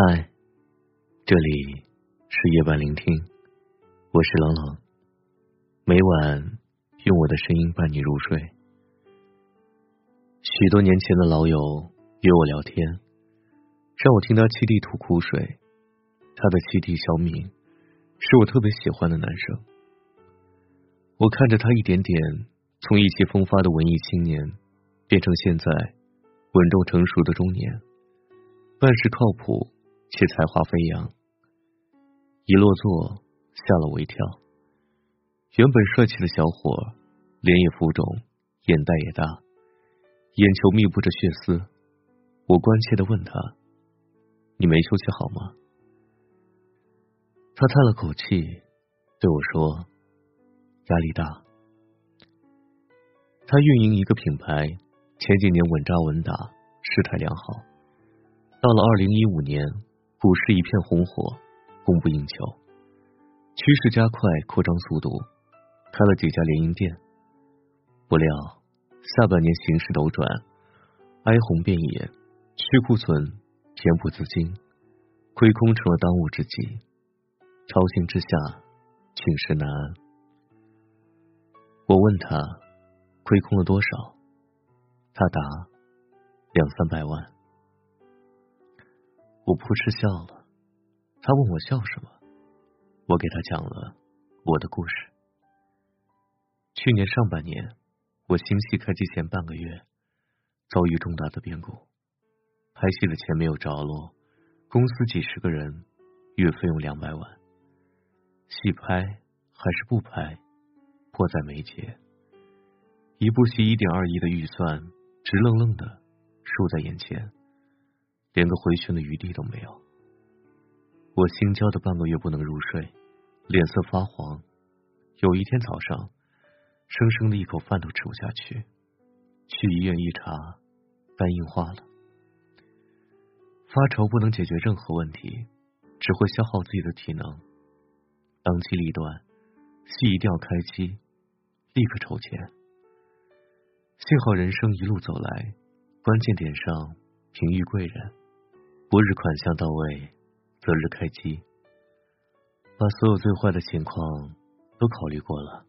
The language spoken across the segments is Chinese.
嗨，这里是夜晚聆听，我是冷冷。每晚用我的声音伴你入睡。许多年前的老友约我聊天，让我听他七弟吐苦水。他的七弟小敏是我特别喜欢的男生。我看着他一点点从意气风发的文艺青年，变成现在稳重成熟的中年，办事靠谱。且才华飞扬，一落座吓了我一跳。原本帅气的小伙，脸也浮肿，眼袋也大，眼球密布着血丝。我关切的问他：“你没休息好吗？”他叹了口气，对我说：“压力大。”他运营一个品牌，前几年稳扎稳打，事态良好。到了二零一五年。股市一片红火，供不应求，趋势加快扩张速度，开了几家联营店。不料下半年形势斗转，哀鸿遍野，去库存，填补资金，亏空成了当务之急。朝廷之下，寝食难安。我问他亏空了多少，他答两三百万。我扑哧笑了，他问我笑什么，我给他讲了我的故事。去年上半年，我新戏开机前半个月，遭遇重大的变故，拍戏的钱没有着落，公司几十个人，月费用两百万，戏拍还是不拍，迫在眉睫。一部戏一点二亿的预算，直愣愣的竖在眼前。连个回旋的余地都没有。我心焦的半个月不能入睡，脸色发黄。有一天早上，生生的一口饭都吃不下去。去医院一查，肝硬化了。发愁不能解决任何问题，只会消耗自己的体能。当机立断，戏一定要开机，立刻筹钱。幸好人生一路走来，关键点上平遇贵人。不日款项到位，择日开机，把所有最坏的情况都考虑过了，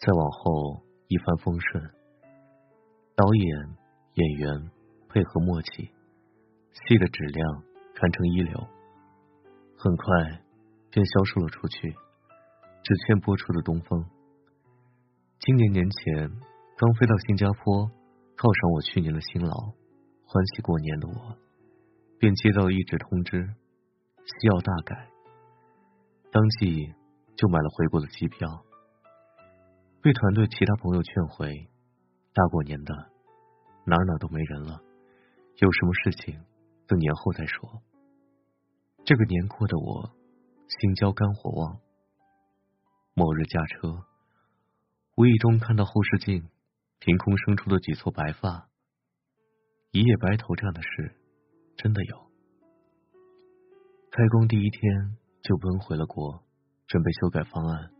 再往后一帆风顺。导演、演员配合默契，戏的质量堪称一流，很快便销售了出去，只欠播出的东风。今年年前刚飞到新加坡，犒赏我去年的辛劳，欢喜过年的我。便接到一纸通知，需要大改，当即就买了回国的机票。被团队其他朋友劝回，大过年的哪哪都没人了，有什么事情等年后再说。这个年过的我心焦肝火旺。某日驾车，无意中看到后视镜凭空生出的几撮白发，一夜白头这样的事。真的有。开工第一天就奔回了国，准备修改方案。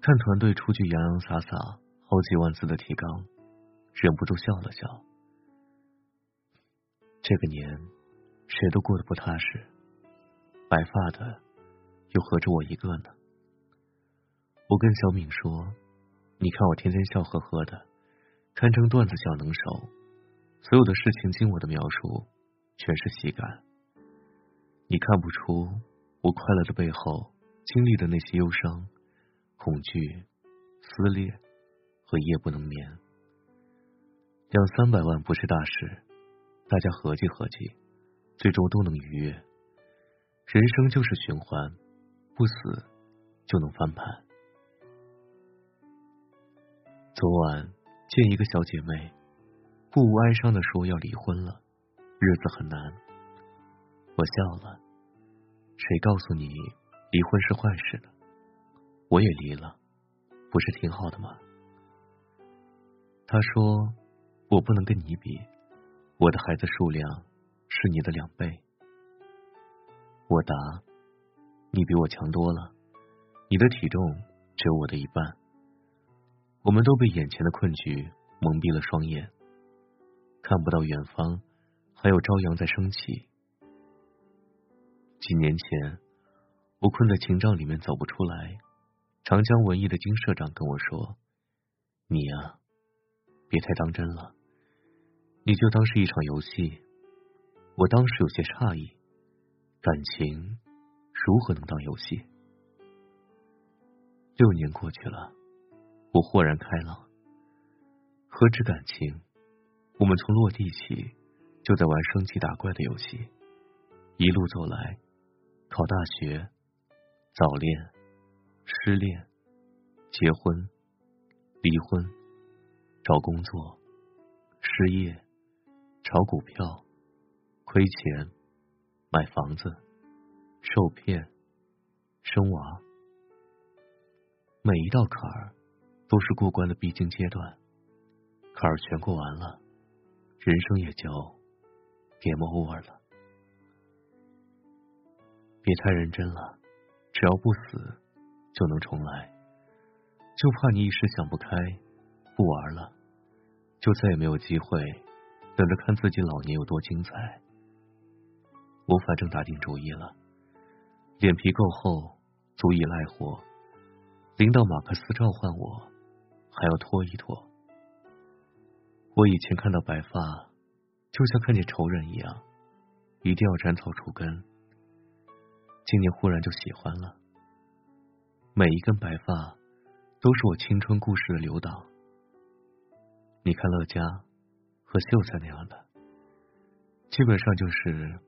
看团队出具洋洋洒洒好几万字的提纲，忍不住笑了笑。这个年，谁都过得不踏实，白发的又何止我一个呢？我跟小敏说：“你看我天天笑呵呵的，堪称段子小能手，所有的事情经我的描述。”全是喜感，你看不出我快乐的背后经历的那些忧伤、恐惧、撕裂和夜不能眠。两三百万不是大事，大家合计合计，最终都能逾越。人生就是循环，不死就能翻盘。昨晚见一个小姐妹，不无哀伤的说要离婚了。日子很难，我笑了。谁告诉你离婚是坏事的？我也离了，不是挺好的吗？他说：“我不能跟你比，我的孩子数量是你的两倍。”我答：“你比我强多了，你的体重只有我的一半。”我们都被眼前的困局蒙蔽了双眼，看不到远方。还有朝阳在升起，几年前，我困在情障里面走不出来，长江文艺的金社长跟我说：“你呀，别太当真了，你就当是一场游戏。”我当时有些诧异，感情如何能当游戏？六年过去了，我豁然开朗。何止感情？我们从落地起就在玩升级打怪的游戏，一路走来，考大学、早恋、失恋、结婚、离婚、找工作、失业、炒股票、亏钱、买房子、受骗、生娃，每一道坎儿都是过关的必经阶段。坎儿全过完了，人生也就 game over 了。别太认真了，只要不死就能重来。就怕你一时想不开，不玩了，就再也没有机会等着看自己老年有多精彩。我反正打定主意了，脸皮够厚，足以赖活。领导马克思召唤我，还要拖一拖。我以前看到白发，就像看见仇人一样，一定要斩草除根。今年忽然就喜欢了，每一根白发都是我青春故事的留档。你看乐嘉和秀才那样的，基本上就是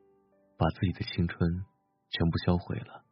把自己的青春全部销毁了。